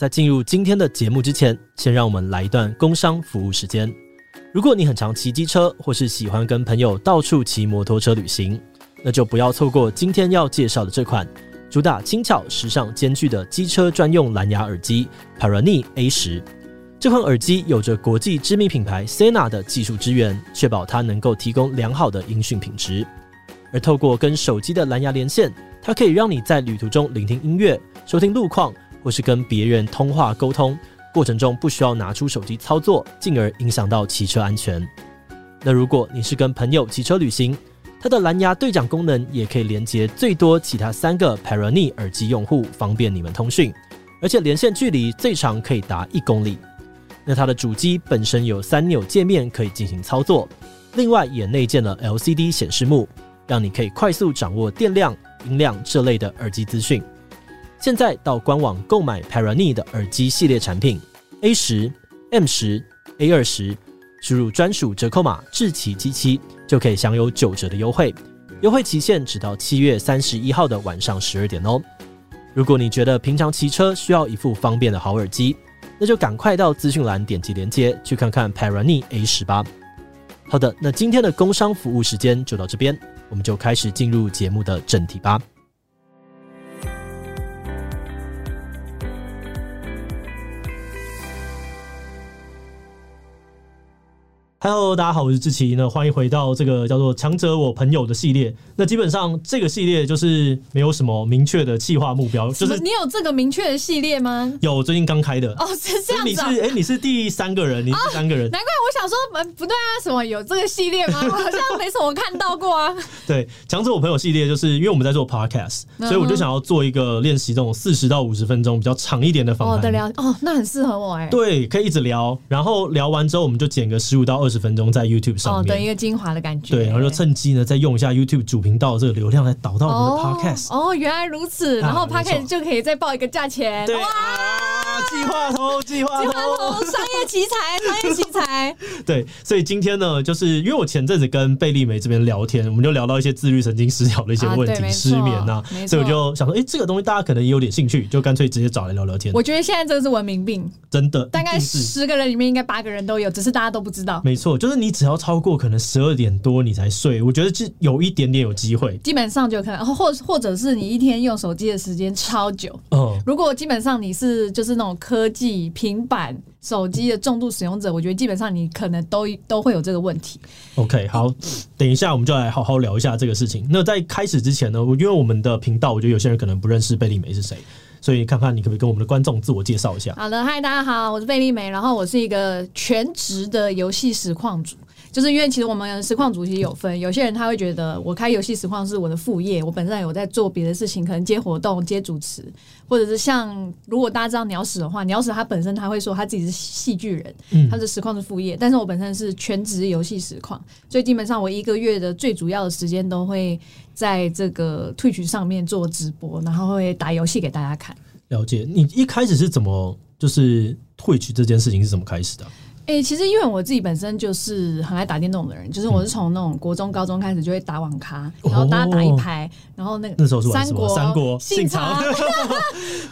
在进入今天的节目之前，先让我们来一段工商服务时间。如果你很常骑机车，或是喜欢跟朋友到处骑摩托车旅行，那就不要错过今天要介绍的这款主打轻巧、时尚兼具的机车专用蓝牙耳机 p a r a n e A10。这款耳机有着国际知名品牌 Sena 的技术支援，确保它能够提供良好的音讯品质。而透过跟手机的蓝牙连线，它可以让你在旅途中聆听音乐、收听路况，或是跟别人通话沟通，过程中不需要拿出手机操作，进而影响到骑车安全。那如果你是跟朋友骑车旅行，它的蓝牙对讲功能也可以连接最多其他三个 Parani 耳机用户，方便你们通讯，而且连线距离最长可以达一公里。那它的主机本身有三钮界面可以进行操作，另外也内建了 LCD 显示幕，让你可以快速掌握电量、音量这类的耳机资讯。现在到官网购买 Parani 的耳机系列产品 A 十、M 十、A 二十，输入专属折扣码志祺七七，就可以享有九折的优惠，优惠期限直到七月三十一号的晚上十二点哦。如果你觉得平常骑车需要一副方便的好耳机，那就赶快到资讯栏点击链接去看看 Parani A10 吧。好的，那今天的工商服务时间就到这边，我们就开始进入节目的正题吧。Hello，大家好，我是志奇。那欢迎回到这个叫做“强者我朋友”的系列。那基本上这个系列就是没有什么明确的计划目标，就是你有这个明确的系列吗？有，最近刚开的。哦，是这样子。你是哎、欸，你是第三个人，你是第三个人。哦、难怪我想说，不对啊，什么有这个系列吗？我 好像没什么看到过啊。对，强者我朋友系列，就是因为我们在做 podcast，、嗯、所以我就想要做一个练习这种四十到五十分钟比较长一点的访谈。哦，的聊哦，那很适合我哎。对，可以一直聊，然后聊完之后，我们就剪个十五到二十分钟在 YouTube 上面，哦，等一个精华的感觉。对，然后就趁机呢，再用一下 YouTube 主频道这个流量来导到我们的 Podcast。哦，哦，原来如此，然后 Podcast 就可以再报一个价钱。对哇，计划通，计划通，计划通，商业奇才，商业奇才。对，所以今天呢，就是因为我前阵子跟贝利梅这边聊天，我们就聊到一些自律神经失调的一些问题，啊、失眠啊，所以我就想说，哎、欸，这个东西大家可能也有点兴趣，就干脆直接找来聊聊天。我觉得现在这个是文明病，真的，大概十个人里面应该八个人都有，只是大家都不知道。没错，就是你只要。超过可能十二点多你才睡，我觉得是有一点点有机会。基本上就可能，或或者是你一天用手机的时间超久。哦，如果基本上你是就是那种科技平板手机的重度使用者，我觉得基本上你可能都都会有这个问题。OK，好，等一下我们就来好好聊一下这个事情。那在开始之前呢，因为我们的频道，我觉得有些人可能不认识贝利梅是谁，所以看看你可不可以跟我们的观众自我介绍一下。好的，嗨，大家好，我是贝利美，然后我是一个全职的游戏实况主。就是因为其实我们实况主题有分，有些人他会觉得我开游戏实况是我的副业，我本身有在做别的事情，可能接活动、接主持，或者是像如果大家知道鸟屎的话，鸟屎他本身他会说他自己是戏剧人，他的实况是副业，但是我本身是全职游戏实况，所以基本上我一个月的最主要的时间都会在这个 Twitch 上面做直播，然后会打游戏给大家看。了解，你一开始是怎么就是 Twitch 这件事情是怎么开始的？哎、欸，其实因为我自己本身就是很爱打电动的人，就是我是从那种国中、高中开始就会打网咖，然后大家打一排，然后那个那时候是三国，三国信长，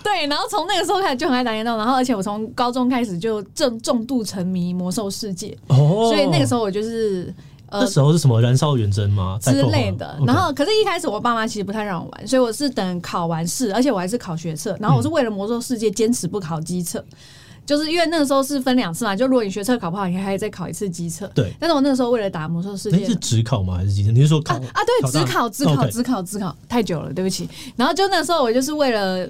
对，然后从那个时候开始就很爱打电动，然后而且我从高中开始就正重度沉迷魔兽世界，所以那个时候我就是呃，那时候是什么燃烧远征吗？之类的？然后可是，一开始我爸妈其实不太让我玩，所以我是等考完试，而且我还是考学测，然后我是为了魔兽世界坚持不考机测。就是因为那个时候是分两次嘛，就如果你学测考不好，你还可以再考一次机测。对。但是我那个时候为了打魔兽世界，你是只考吗？还是机测？你是说考啊？啊，对，只考、只考、只考、只考，太久了，对不起。然后就那时候我就是为了。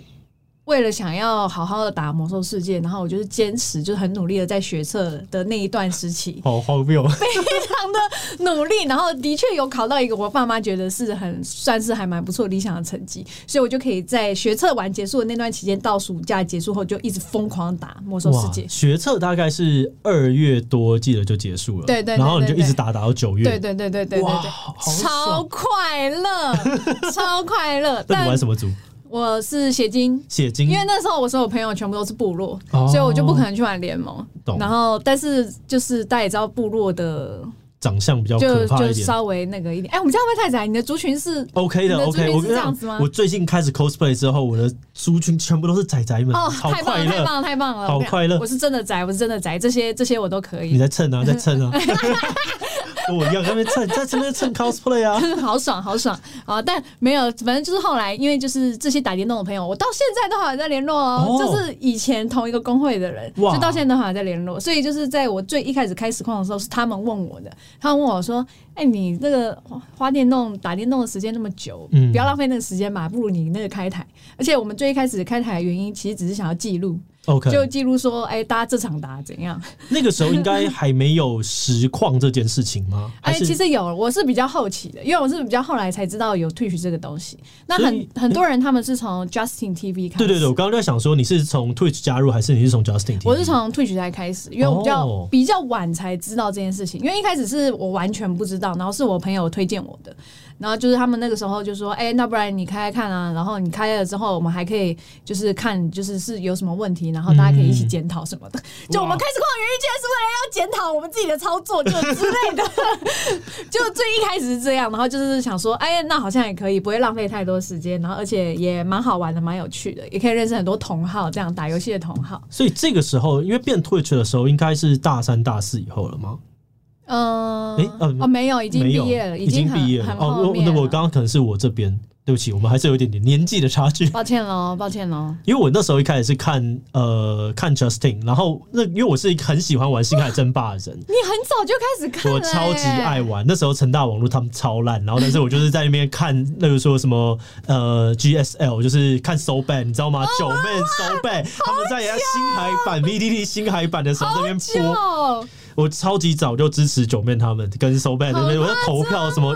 为了想要好好的打魔兽世界，然后我就是坚持，就是很努力的在学测的那一段时期，好荒谬，非常的努力，然后的确有考到一个我爸妈觉得是很算是还蛮不错理想的成绩，所以我就可以在学测完结束的那段期间，到暑假结束后就一直疯狂打魔兽世界。学测大概是二月多，记得就结束了，对对，然后你就一直打打到九月，对对对对对对对，超快乐，超快乐。那你玩什么族？我是血晶，血晶，因为那时候我所有朋友全部都是部落，哦、所以我就不可能去玩联盟。懂然后，但是就是大家也知道部落的长相比较就可怕一点，就稍微那个一点。哎、欸，我们这样会太窄？你的族群是 OK 的，OK。我这样子吗，我最近开始 cosplay 之后，我的族群全部都是宅宅们，哦，太棒了，太棒了，太棒了，好快乐。我是真的宅，我是真的宅，这些这些我都可以。你在蹭啊，在蹭啊。跟我一样，在那边蹭，在这边蹭 cosplay 啊，好爽，好爽啊！但没有，反正就是后来，因为就是这些打电动的朋友，我到现在都还在联络哦，哦，就是以前同一个工会的人，就到现在都还在联络。所以就是在我最一开始开实况的时候，是他们问我的，他们问我说：“哎、欸，你那个花电动打电动的时间那么久，嗯，不要浪费那个时间嘛，不如你那个开台。”而且我们最一开始开台的原因，其实只是想要记录。就记录说，哎、欸，大家这场打怎样？那个时候应该还没有实况这件事情吗？哎、欸，其实有，我是比较好奇的，因为我是比较后来才知道有 Twitch 这个东西。那很很多人他们是从 Justin TV 开始。对对对，我刚刚在想说，你是从 Twitch 加入，还是你是从 Justin？我是从 Twitch 才开始，因为我比较、oh. 比较晚才知道这件事情。因为一开始是我完全不知道，然后是我朋友推荐我的。然后就是他们那个时候就说，哎、欸，那不然你开开看啊？然后你开了之后，我们还可以就是看，就是是有什么问题，然后大家可以一起检讨什么的。嗯、就我们开实况原因，竟然是为了要检讨我们自己的操作，就之类的。就最一开始是这样，然后就是想说，哎，那好像也可以，不会浪费太多时间，然后而且也蛮好玩的，蛮有趣的，也可以认识很多同好，这样打游戏的同好。所以这个时候，因为变 Twitch 的时候，应该是大三、大四以后了吗？嗯，哎、欸，呃、哦，没有，已经毕业了，已经毕业了。哦，那我刚刚可能是我这边，对不起，我们还是有一点点年纪的差距。抱歉喽，抱歉喽。因为我那时候一开始是看呃看 Justin，然后那因为我是一个很喜欢玩星海争霸的人，你很早就开始看、欸，我超级爱玩。那时候成大网络他们超烂，然后但是我就是在那边看 那个说什么呃 GSL，就是看 So Bad，你知道吗？九妹 So Bad，他们在演星海版 VTT 星海版的时候那边播。我超级早就支持九妹他们跟 So Bad 那边，我在投票什么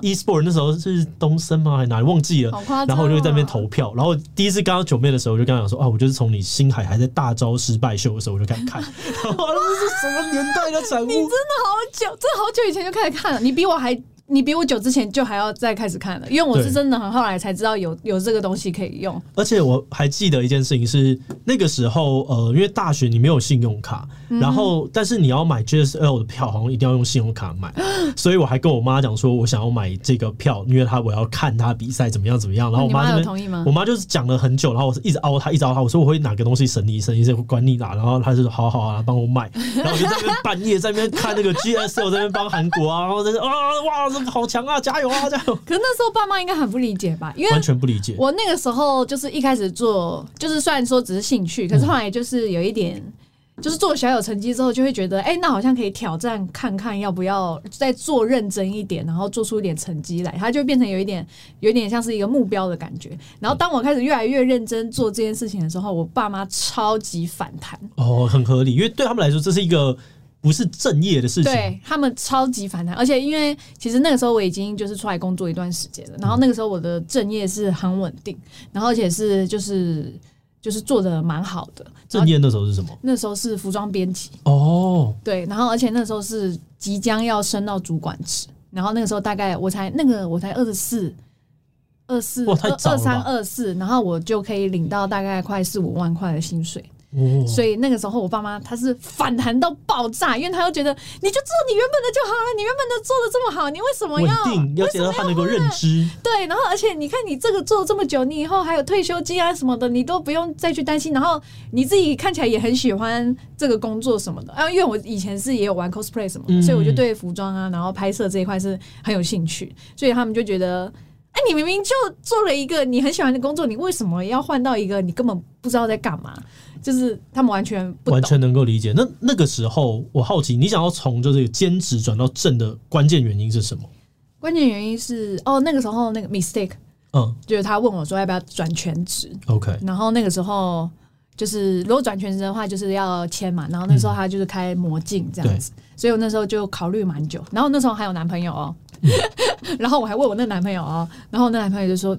E eSport 那时候是东森吗？还是哪里忘记了？然后我就在那边投票。然后第一次刚到九妹的时候，我就跟他讲说啊，我就是从你星海还在大招失败秀的时候我就开始看。这是什么年代的产物？你真的好久，真的好久以前就开始看了。你比我还。你比我久之前就还要再开始看了，因为我是真的很后来才知道有有这个东西可以用。而且我还记得一件事情是，那个时候呃，因为大学你没有信用卡，嗯、然后但是你要买 GSL 的票，好像一定要用信用卡买，所以我还跟我妈讲说，我想要买这个票，因为他我要看他比赛怎么样怎么样。然后我妈有同意吗？我妈就是讲了很久，然后我是一直凹她，一直凹她，我说我会哪个东西省你省一些管你哪，然后她就说好好啊，帮我买。然后我就在那边半夜在那边看那个 GSL，在那边帮韩国啊，然后在那啊哇，这个好强啊，加加油啊！加油！可是那时候爸妈应该很不理解吧？因为完全不理解。我那个时候就是一开始做，就是虽然说只是兴趣，可是后来就是有一点，就是做小有成绩之后，就会觉得，哎，那好像可以挑战看看，要不要再做认真一点，然后做出一点成绩来。它就变成有一点，有一点像是一个目标的感觉。然后当我开始越来越认真做这件事情的时候，我爸妈超级反弹。哦，很合理，因为对他们来说，这是一个。不是正业的事情，对他们超级反弹，而且因为其实那个时候我已经就是出来工作一段时间了，然后那个时候我的正业是很稳定，然后而且是就是就是做的蛮好的。正业那时候是什么？那时候是服装编辑哦，对，然后而且那时候是即将要升到主管职，然后那个时候大概我才那个我才二十四、二四、二三、二四，然后我就可以领到大概快四五万块的薪水。所以那个时候，我爸妈他是反弹到爆炸，因为他又觉得你就做你原本的就好了，你原本的做的这么好，你为什么要稳定？要觉得他能够认知。对，然后而且你看你这个做了这么久，你以后还有退休金啊什么的，你都不用再去担心。然后你自己看起来也很喜欢这个工作什么的啊，因为我以前是也有玩 cosplay 什么的，所以我就对服装啊，然后拍摄这一块是很有兴趣。所以他们就觉得，哎，你明明就做了一个你很喜欢的工作，你为什么要换到一个你根本不知道在干嘛？就是他们完全不完全能够理解。那那个时候，我好奇，你想要从就是兼职转到正的关键原因是什么？关键原因是哦，那个时候那个 mistake，嗯，就是他问我说要不要转全职，OK。然后那个时候就是如果转全职的话，就是要签嘛。然后那时候他就是开魔镜这样子，嗯，所以我那时候就考虑蛮久。然后那时候还有男朋友哦，嗯、然后我还问我那男朋友哦，然后那男朋友就说。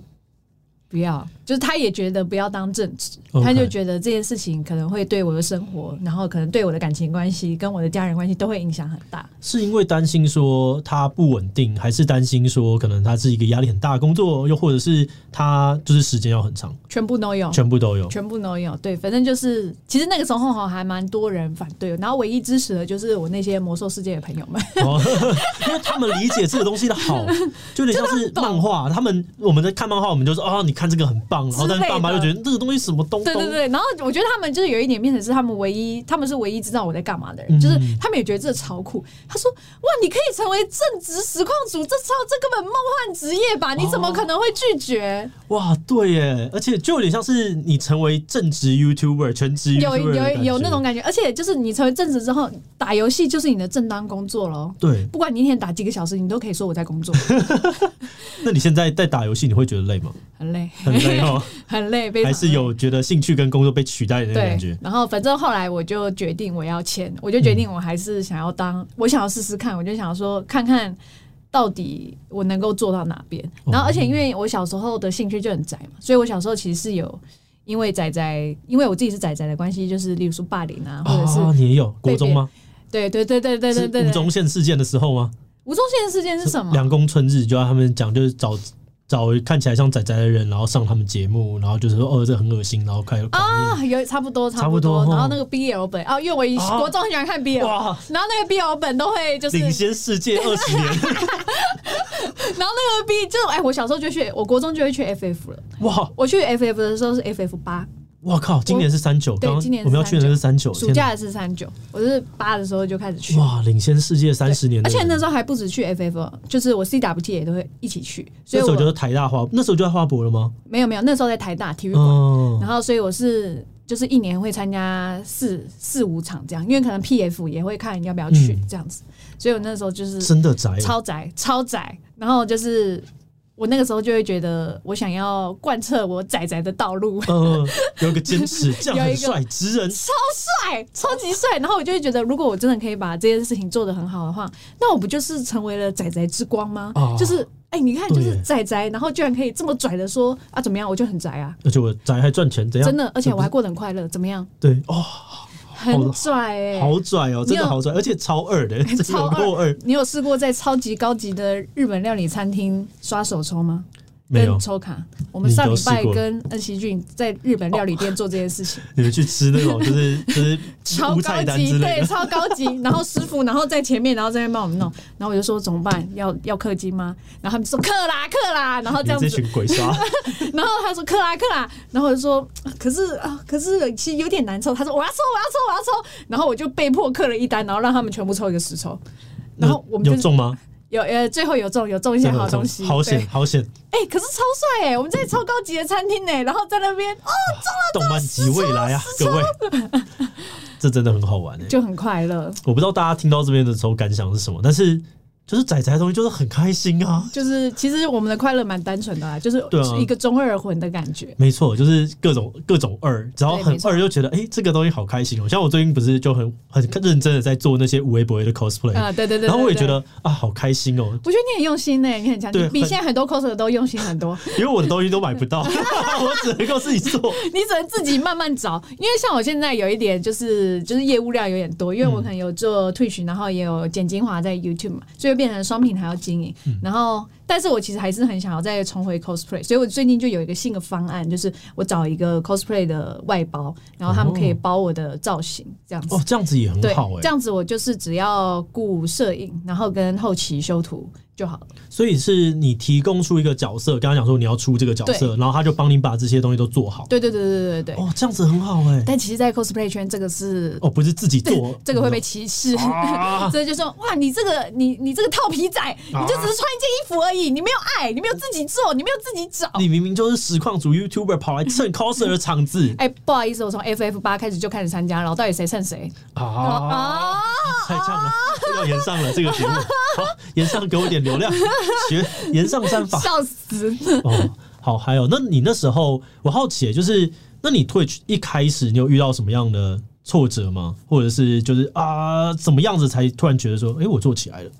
不要，就是他也觉得不要当正职，Okay. 他就觉得这件事情可能会对我的生活，然后可能对我的感情关系跟我的家人关系都会影响很大。是因为担心说他不稳定，还是担心说可能他是一个压力很大的工作，又或者是他就是时间要很长？全部都有，全部都有，全部都有。对，反正就是其实那个时候哈还蛮多人反对，然后唯一支持的就是我那些魔兽世界的朋友们，哦、因为他们理解这个东西的好，就有点像是 漫画。他们我们在看漫画，我们就说啊、哦，你。看这个很棒，然后但是爸妈就觉得这个东西什么东东。对对对，然后我觉得他们就是有一点变成是他们唯一，他们是唯一知道我在干嘛的人，嗯、就是他们也觉得这超酷。他说：“哇，你可以成为正职实况主，这超这根本梦幻职业吧？你怎么可能会拒绝？”哦、哇，对耶，而且就有点像是你成为正职 YouTuber，全职 YouTuber 有有有那种感觉，而且就是你成为正职之后，打游戏就是你的正当工作喽。对，不管你一天打几个小时，你都可以说我在工作。那你现在在打游戏，你会觉得累吗？很累，很累哦。很累，还是有觉得兴趣跟工作被取代的那种感觉。然后反正后来我就决定我要签，我就决定我还是想要当，嗯、我想要试试看，我就想说看看到底我能够做到哪边。然后而且因为我小时候的兴趣就很窄嘛，所以我小时候其实是有因为仔仔，因为我自己是仔仔的关系，就是例如说霸凌啊，或者是、啊、你也有国中吗？对对对对对对对，吴宗宪事件的时候吗？吴宗宪事件是什么？两公春日就要他们讲，就是找。找看起来像仔仔的人，然后上他们节目，然后就是说哦，这很恶心，然后开始啊，有差不多差不多，然后那个 BL 本啊，因为我国中很喜欢看 BL，哇，然后那个 BL 本都会就是领先世界 二十年，然后那个 B 就哎，我小时候就去，我国中就会去 FF 了，哇，我去 FF 的时候是 FF 八。我靠！今年是三九，对，今年我们要去的是三九，暑假的是三九，我是八的时候就开始去。哇，领先世界三十年！而且那时候还不止去 FF，就是我 CWT 也都会一起去。所以那时候就是台大花，那时候就在花博了吗？没有没有，那时候在台大体育馆。哦、然后所以我是就是一年会参加四四五场这样，因为可能 PF 也会看要不要去这样子。嗯、所以我那时候就是真的宅，超宅超宅，然后就是。我那个时候就会觉得，我想要贯彻我仔仔的道路，嗯，有一个坚持，这样很帅，直人超帅，超级帅。然后我就会觉得，如果我真的可以把这件事情做得很好的话，那我不就是成为了仔仔之光吗？哦、就是，哎、欸，你看，就是宅宅，然后居然可以这么拽的说啊，怎么样？我就很宅啊，而且我宅还赚钱，怎样？真的，而且我还过得很快乐，怎么样？对，哦。很拽哎，好拽哦，真的好拽，而且超二的，超二。你有试过在超级高级的日本料理餐厅刷手抽吗？没有抽卡。我们上礼拜跟恩熙俊在日本料理店做这件事情。你们去吃那种 就是就是超高级，对，超高级。然后师傅然后在前面，然后在那边帮我们弄。然后我就说怎么办？要要氪金吗？然后他们说氪啦氪啦。然后这样子。这群鬼刷。然后他说氪啦氪啦。然后我就说可是啊可是其实有点难抽。他说我要抽我要抽我要抽。然后我就被迫氪了一单，然后让他们全部抽一个十抽。然后我们有中吗？有呃，最后有中，有中一些好东西，好险，好险！哎，可是超帅哎，我们在超高级的餐厅呢，然后在那边哦，中了动漫级未来啊，各位，这真的很好玩哎，就很快乐。我不知道大家听到这边的时候感想是什么，但是。就是仔仔的东西，就是很开心啊！就是其实我们的快乐蛮单纯的啊，就是一个中二魂的感觉。没错，就是各种各种二，只要很二就觉得哎、欸，这个东西好开心哦、喔。像我最近不是就很很认真的在做那些无微博的 cosplay 啊，对对对，对，然后我也觉得啊，好开心哦、喔。我觉得你很用心呢、欸，你很强，对比现在很多 coser 都用心很多。因为我的东西都买不到，我只能够自己做。你只能自己慢慢找，因为像我现在有一点就是就是业务量有点多，因为我可能有做 Twitch，然后也有剪精华在 YouTube 嘛，所以变成双品还要。经营，然后，但是我其实还是很想要再重回 cosplay，所以我最近就有一个新的方案，就是我找一个 cosplay 的外包，然后他们可以包我的造型，这样子哦，这样子也很好哎，这样子我就是只要雇摄影，然后跟后期修图。就好了，所以是你提供出一个角色，刚刚讲说你要出这个角色，然后他就帮你把这些东西都做好。对对对对对对哦，这样子很好哎、欸。但其实，在 cosplay 圈，这个是哦，不是自己做，这个会被歧视。啊、所以就说哇，你这个你你这个套皮仔，你就只是穿一件衣服而已，你没有爱，你没有自己做，你没有自己找。你明明就是实况主 YouTuber 跑来蹭 coser 的场子。哎、欸，不好意思，我从 FF 八开始就开始参加，然后到底谁蹭谁啊？啊太呛了，要延上了这个节目，好，炎上给我点流量。学炎上三法，笑死！哦，好，还有，那你那时候，我好奇，就是，那你 Twitch 一开始，你有遇到什么样的挫折吗？或者是，就是啊，怎么样子才突然觉得说，哎、欸，我做起来了？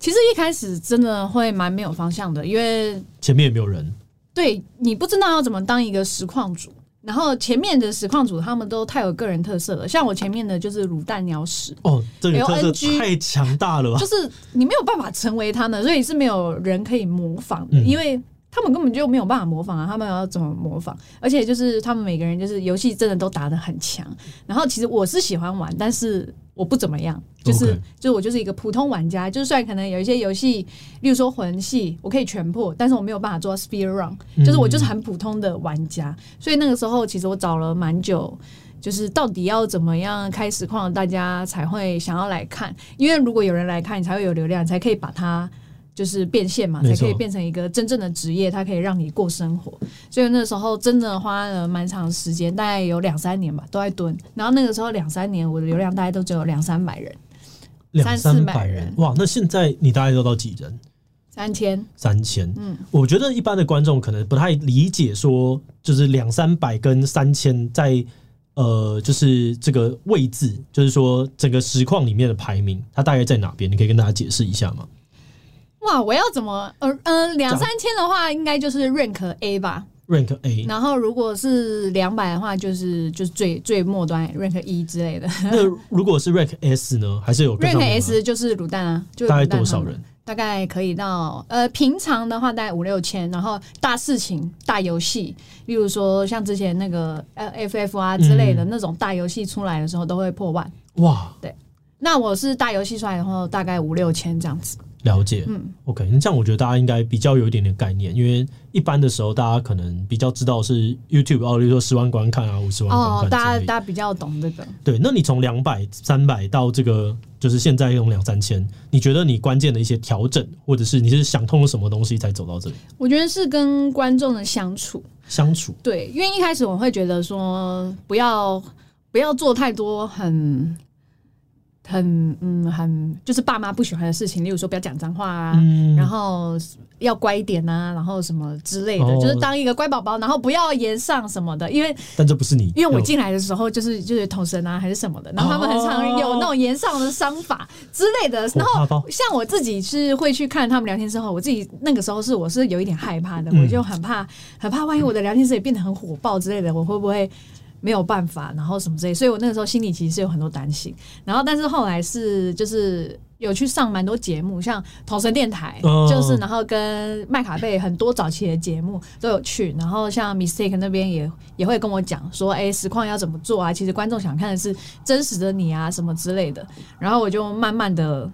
其实一开始真的会蛮没有方向的，因为前面也没有人。对你不知道要怎么当一个实况主。然后前面的实况组他们都太有个人特色了，像我前面的就是卤蛋鸟屎哦，这个特色太强大了吧？就是你没有办法成为他们，所以是没有人可以模仿的，嗯、因为他们根本就没有办法模仿啊！他们要怎么模仿？而且就是他们每个人就是游戏真的都打得很强。然后其实我是喜欢玩，但是。我不怎么样，就是.就是我就是一个普通玩家，就算可能有一些游戏，例如说魂系，我可以全破，但是我没有办法做 speed run，就是我就是很普通的玩家。嗯、所以那个时候其实我找了蛮久，就是到底要怎么样开实况，大家才会想要来看，因为如果有人来看，你才会有流量，才可以把它。就是变现嘛，才可以变成一个真正的职业，它可以让你过生活。所以那时候真的花了蛮长时间，大概有两三年吧，都在蹲。然后那个时候两三年，我的流量大概都只有两三百人，两三百人。哇，那现在你大概都到几人？三千，三千。嗯，我觉得一般的观众可能不太理解，说就是两三百跟三千在呃，就是这个位置，就是说整个实况里面的排名，它大概在哪边？你可以跟大家解释一下吗？哇！我要怎么？呃呃，两三千的话，应该就是 rank A 吧，rank A。然后如果是两百的话，就是就是最最末端 rank E 之类的。那如果是 rank S 呢？还是有 rank S 就是卤蛋啊？就大概多少人？大概可以到呃，平常的话大概五六千，然后大事情、大游戏，例如说像之前那个呃 FF 啊之类的、嗯、那种大游戏出来的时候，都会破万。哇！对，那我是大游戏出来以后，大概五六千这样子。了解，嗯，OK，那这样我觉得大家应该比较有一点点概念，因为一般的时候大家可能比较知道是 YouTube 哦，例如说十万观看啊，五十万观看，哦，大家大家比较懂这个。对，那你从两百、三百到这个，就是现在用两三千，你觉得你关键的一些调整，或者是你是想通了什么东西才走到这里？我觉得是跟观众的相处，相处。对，因为一开始我会觉得说，不要不要做太多很。很嗯，很就是爸妈不喜欢的事情，例如说不要讲脏话啊、嗯，然后要乖一点啊，然后什么之类的，哦、就是当一个乖宝宝，然后不要言上什么的，因为但这不是你，因为我进来的时候就是就是统神啊还是什么的，然后他们很常有那种言上的伤法之类的，然后像我自己是会去看他们聊天之后，我自己那个时候是我是有一点害怕的，嗯、我就很怕很怕，万一我的聊天室也变得很火爆之类的，我会不会？没有办法，然后什么之类，所以我那个时候心里其实是有很多担心。然后，但是后来是就是有去上蛮多节目，像同神电台，就是然后跟麦卡贝很多早期的节目都有去。然后像 Mistake 那边也也会跟我讲说，哎，实况要怎么做啊？其实观众想看的是真实的你啊，什么之类的。然后我就慢慢的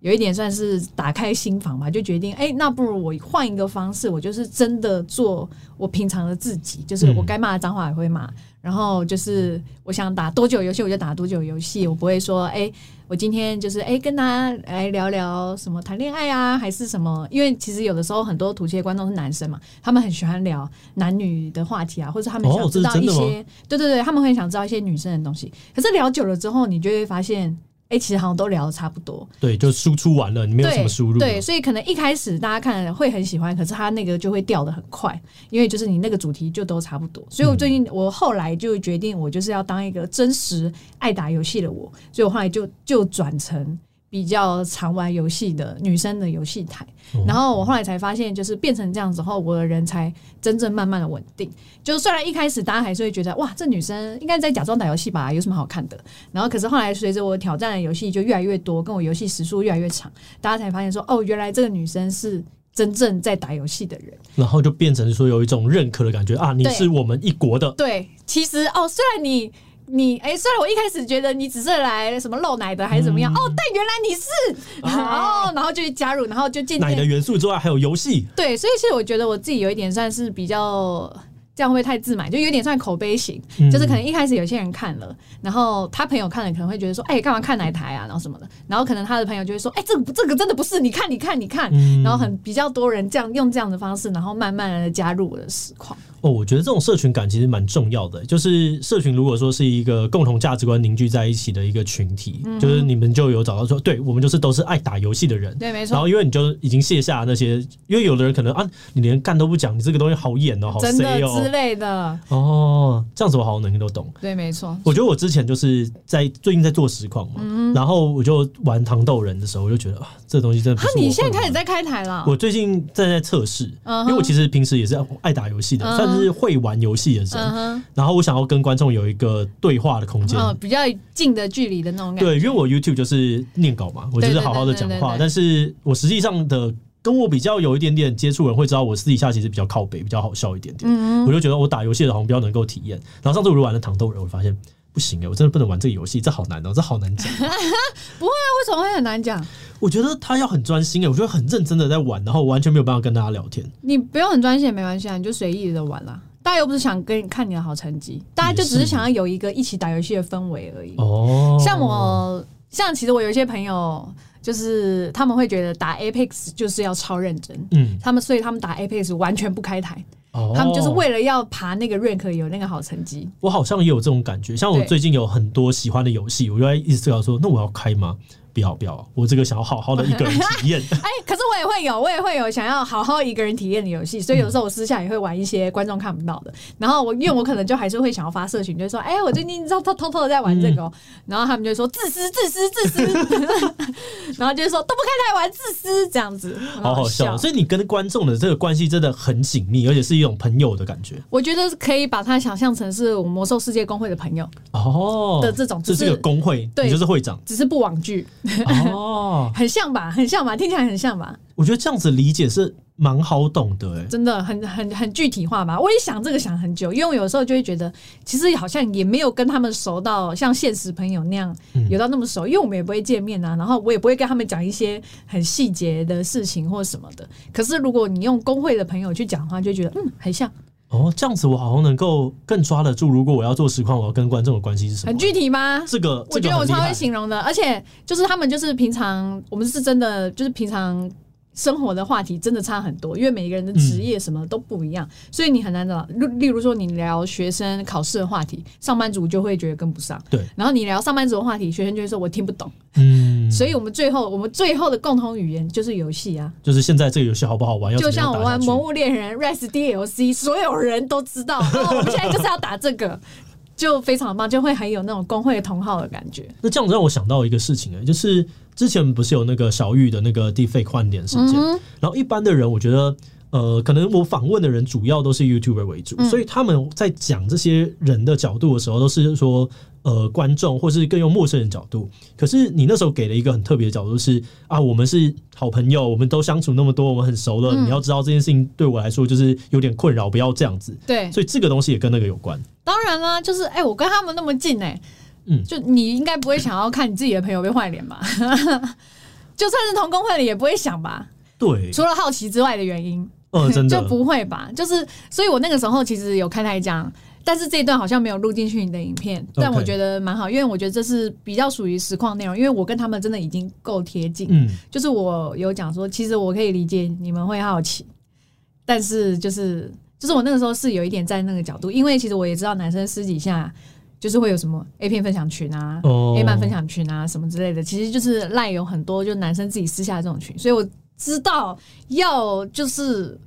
有一点算是打开心房吧，就决定，哎，那不如我换一个方式，我就是真的做我平常的自己，就是我该骂的脏话也会骂。然后就是我想打多久游戏我就打多久游戏，我不会说哎，我今天就是哎跟大家来聊聊什么谈恋爱啊，还是什么？因为其实有的时候很多土气的观众是男生嘛，他们很喜欢聊男女的话题啊，或者他们想知道一些，对对对，他们很想知道一些女生的东西。可是聊久了之后，你就会发现。哎、欸，其实好像都聊的差不多。对，就输出完了，你没有什么输入。对，所以可能一开始大家看会很喜欢，可是他那个就会掉的很快，因为就是你那个主题就都差不多。所以我最近我后来就决定，我就是要当一个真实爱打游戏的我，所以我后来就就转成。比较常玩游戏的女生的游戏台，然后我后来才发现，就是变成这样子后，我的人才真正慢慢的稳定。就虽然一开始大家还是会觉得，哇，这女生应该在假装打游戏吧，有什么好看的？然后可是后来随着我挑战的游戏就越来越多，跟我游戏时数越来越长，大家才发现说，哦，原来这个女生是真正在打游戏的人。然后就变成说有一种认可的感觉啊，你是我们一国的。对，其实哦，虽然你。你哎、欸，虽然我一开始觉得你只是来什么露奶的还是怎么样、嗯、哦，但原来你是，然、啊、后然后就去加入，然后就渐渐奶的元素之外还有游戏，对，所以其实我觉得我自己有一点算是比较这样会不会太自满，就有点算口碑型、嗯，就是可能一开始有些人看了，然后他朋友看了可能会觉得说，哎、欸，干嘛看哪台啊，然后什么的，然后可能他的朋友就会说，哎、欸，这个这个真的不是，你看你看你看，嗯、然后很比较多人这样用这样的方式，然后慢慢的加入我的实况。哦，我觉得这种社群感其实蛮重要的。就是社群如果说是一个共同价值观凝聚在一起的一个群体，嗯、就是你们就有找到说，对我们就是都是爱打游戏的人，对，没错。然后因为你就已经卸下那些，因为有的人可能啊，你连干都不讲，你这个东西好演哦，好 C 哦之类的。哦，这样子我好像能力都懂。对，没错。我觉得我之前就是在最近在做实况嘛，嗯、然后我就玩糖豆人的时候，我就觉得啊，这东西真的不是。那你现在开始在开台了？我最近正在测试，嗯、因为我其实平时也是爱打游戏的，嗯、算是会玩游戏的人。嗯、然后我想要跟观众有一个对话的空间，嗯，比较近的距离的那种感觉。对，因为我 YouTube 就是念稿嘛，我就是好好的讲话，但是我实际上的跟我比较有一点点接触人会知道，我私底下其实比较靠北，比较好笑一点点。嗯、我就觉得我打游戏的好像比较能够体验。然后上次我玩了糖豆人，我发现不行哎、欸，我真的不能玩这个游戏，这好难哦、喔，这好难讲。不会啊，为什么会很难讲？我觉得他要很专心哎、欸，我觉得很认真的在玩，然后完全没有办法跟大家聊天。你不用很专心也没关系啊，你就随意的玩啦。大家又不是想跟你看你的好成绩，大家就只是想要有一个一起打游戏的氛围而已。哦，像我，像其实我有一些朋友，就是他们会觉得打 Apex 就是要超认真，嗯，他们所以他们打 Apex 完全不开台，哦，他们就是为了要爬那个 rank 有那个好成绩。我好像也有这种感觉，像我最近有很多喜欢的游戏，我就在一直思考说，那我要开吗？不要不要，我这个想要好好的一个人 体验。哎，可是我也会有，我也会有想要好好一个人体验的游戏，所以有时候我私下也会玩一些观众看不到的。然后我因为我可能就还是会想要发社群，就说，哎，我最近偷偷偷偷的在玩这个，然后他们就说自私自私自私，然后就说都不开台玩自私这样子，好好笑。所以你跟观众的这个关系真的很紧密，而且是一种朋友的感觉。我觉得可以把它想象成是我魔兽世界公会的朋友哦的这种，这是个公会，对，你就是会长，只是不网剧哦。哦，很像吧，很像吧，听起来很像吧。我觉得这样子理解是蛮好懂的，哎，真的很很很具体化吧。我也想这个想很久，因为我有时候就会觉得，其实好像也没有跟他们熟到像现实朋友那样有到那么熟，因为我们也不会见面啊，然后我也不会跟他们讲一些很细节的事情或什么的。可是如果你用工会的朋友去讲的话，就觉得嗯，很像。哦，这样子我好像能够更抓得住。如果我要做实况，我要跟观众的关系是什么？很具体吗？这个，我觉得我超会形容的，而且就是他们就是平常我们是真的就是平常。生活的话题真的差很多，因为每个人的职业什么都不一样，嗯、所以你很难找。例例如说，你聊学生考试的话题，上班族就会觉得跟不上。对。然后你聊上班族的话题，学生就会说我听不懂。嗯。所以我们最后，我们最后的共同语言就是游戏啊。就是现在这个游戏好不好玩？就像我玩《魔物猎人》Res DLC，所有人都知道，哦，我们现在就是要打这个，就非常棒，就会很有那种公会同好的感觉。那这样子让我想到一个事情哎、欸，就是。之前不是有那个小玉的那个 deepfake 换脸事件，嗯、然后一般的人，我觉得，呃，可能我访问的人主要都是 YouTuber 为主，嗯、所以他们在讲这些人的角度的时候，都是说，呃，观众或是更用陌生人角度。可是你那时候给了一个很特别的角度是，是啊，我们是好朋友，我们都相处那么多，我们很熟了。嗯、你要知道这件事情对我来说就是有点困扰，不要这样子。对，所以这个东西也跟那个有关。当然啦，就是哎、欸，我跟他们那么近哎、欸。嗯，就你应该不会想要看你自己的朋友被换脸吧？就算是同工会的，也不会想吧？对，除了好奇之外的原因，嗯，真的 就不会吧？就是，所以我那个时候其实有开台讲，但是这一段好像没有录进去你的影片，但我觉得蛮好，因为我觉得这是比较属于实况内容，因为我跟他们真的已经够贴近。嗯，就是我有讲说，其实我可以理解你们会好奇，但是就是就是我那个时候是有一点在那个角度，因为其实我也知道男生私底下。就是会有什么 A 片分享群啊、oh. A 漫分享群啊什么之类的，其实就是赖有很多就男生自己私下的这种群，所以我知道要就是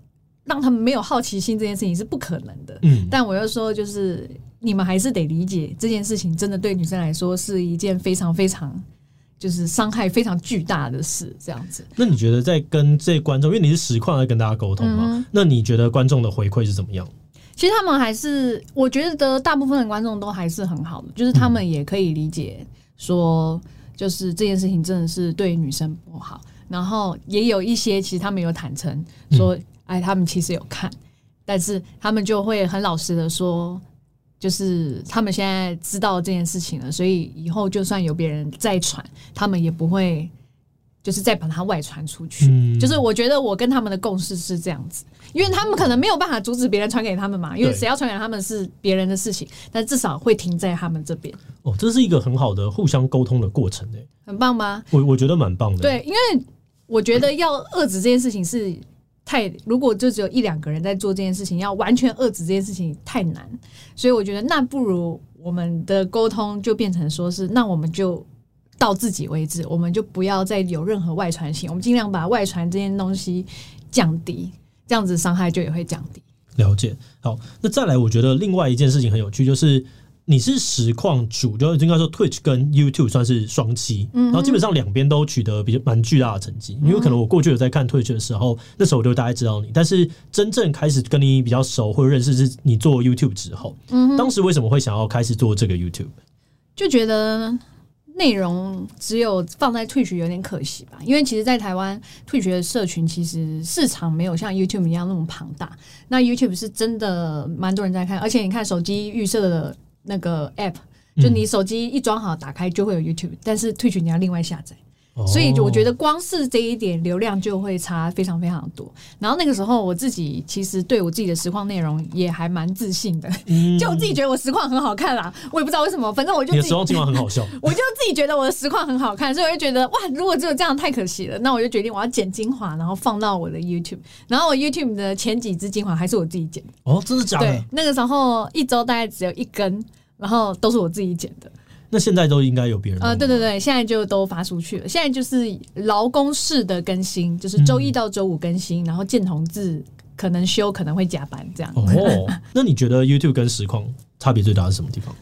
让他们没有好奇心这件事情是不可能的。嗯，但我又说就是你们还是得理解这件事情，真的对女生来说是一件非常非常就是伤害非常巨大的事。这样子，那你觉得在跟这观众，因为你是实况在跟大家沟通嘛，嗯、那你觉得观众的回馈是怎么样？其实他们还是，我觉得大部分的观众都还是很好的，就是他们也可以理解说，就是这件事情真的是对女生不好。然后也有一些，其实他们有坦诚说，哎，他们其实有看，但是他们就会很老实的说，就是他们现在知道这件事情了，所以以后就算有别人再传，他们也不会。就是再把它外传出去，嗯、就是我觉得我跟他们的共识是这样子，因为他们可能没有办法阻止别人传给他们嘛，因为谁要传给他们是别人的事情，但至少会停在他们这边。哦，这是一个很好的互相沟通的过程诶，很棒吗？我我觉得蛮棒的。对，因为我觉得要遏制这件事情是太，如果就只有一两个人在做这件事情，要完全遏制这件事情太难，所以我觉得那不如我们的沟通就变成说是，那我们就到自己为止，我们就不要再有任何外传性，我们尽量把外传这件东西降低，这样子伤害就也会降低。了解，好，那再来，我觉得另外一件事情很有趣，就是。你是实况主，就应该说 Twitch 跟 YouTube 算是双栖，然后基本上两边都取得比较蛮巨大的成绩。因为可能我过去有在看 Twitch 的时候，那时候我就大概知道你，但是真正开始跟你比较熟或者认识是你做 YouTube 之后。当时为什么会想要开始做这个 YouTube？就觉得内容只有放在 Twitch 有点可惜吧，因为其实，在台湾 Twitch 的社群其实市场没有像 YouTube 一样那么庞大。那 YouTube 是真的蛮多人在看，而且你看手机预设的。那个 app，就你手机一装好，打开就会有 YouTube，但是 Twitch 你要另外下载。所以我觉得光是这一点流量就会差非常非常多。然后那个时候我自己其实对我自己的实况内容也还蛮自信的，就我自己觉得我实况很好看啦。我也不知道为什么，反正我就实况经常很好笑，我就自己觉得我的实况很好看，所以我就觉得哇，如果只有这样太可惜了。那我就决定我要剪精华，然后放到我的 YouTube。然后我 YouTube 的前几支精华还是我自己剪的。哦，真的假的？对，那个时候一周大概只有一根。然后都是我自己剪的，那现在都应该有别人。呃，对对对，现在就都发出去了。现在就是劳工式的更新，就是周一到周五更新，嗯、然后见同志可能休可能会加班这样。哦，那你觉得 YouTube 跟实况差别最大是什么地方？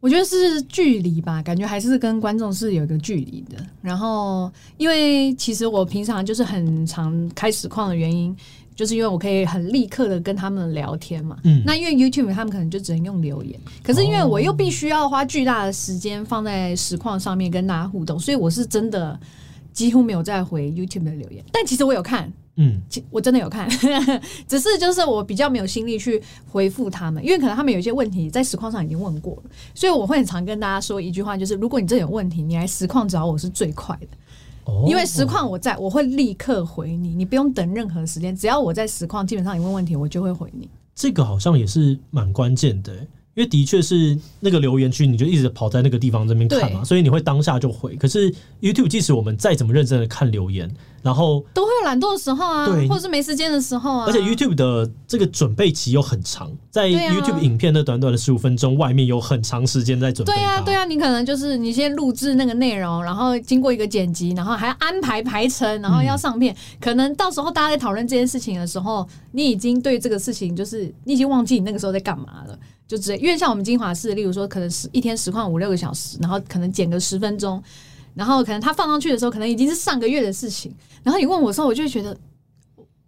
我觉得是距离吧，感觉还是跟观众是有一个距离的。然后，因为其实我平常就是很常开实况的原因。就是因为我可以很立刻的跟他们聊天嘛，嗯，那因为 YouTube 他们可能就只能用留言，可是因为我又必须要花巨大的时间放在实况上面跟大家互动，所以我是真的几乎没有再回 YouTube 的留言。但其实我有看，嗯，我真的有看，只是就是我比较没有心力去回复他们，因为可能他们有一些问题在实况上已经问过了，所以我会很常跟大家说一句话，就是如果你真有问题，你来实况找我是最快的。因为实况我在，我会立刻回你，你不用等任何时间，只要我在实况，基本上你问问题，我就会回你。这个好像也是蛮关键的。因为的确是那个留言区，你就一直跑在那个地方这边看嘛，所以你会当下就回。可是 YouTube，即使我们再怎么认真的看留言，然后都会有懒惰的时候啊，对，或者是没时间的时候啊。而且 YouTube 的这个准备期又很长，在 YouTube 影片那短短的十五分钟，外面有很长时间在准备。对啊，对啊，你可能就是你先录制那个内容，然后经过一个剪辑，然后还要安排排程，然后要上片。可能到时候大家在讨论这件事情的时候，你已经对这个事情就是你已经忘记你那个时候在干嘛了。就直接，因为像我们金华市，例如说，可能是一天实况五六个小时，然后可能减个十分钟，然后可能他放上去的时候，可能已经是上个月的事情。然后你问我的时候，我就会觉得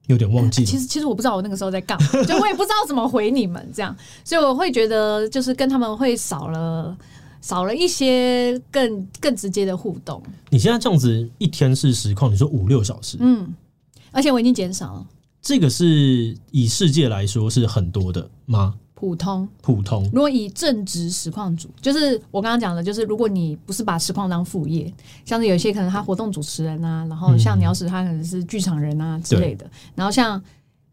有点忘记、呃。其实，其实我不知道我那个时候在干嘛，就我也不知道怎么回你们这样，所以我会觉得就是跟他们会少了少了一些更更直接的互动。你现在这样子一天是实况，你说五六小时，嗯，而且我已经减少了。这个是以世界来说是很多的吗？普通，普通。如果以正职实况组，就是我刚刚讲的，就是如果你不是把实况当副业，像是有些可能他活动主持人啊，然后像鸟屎他可能是剧场人啊之类的，然后像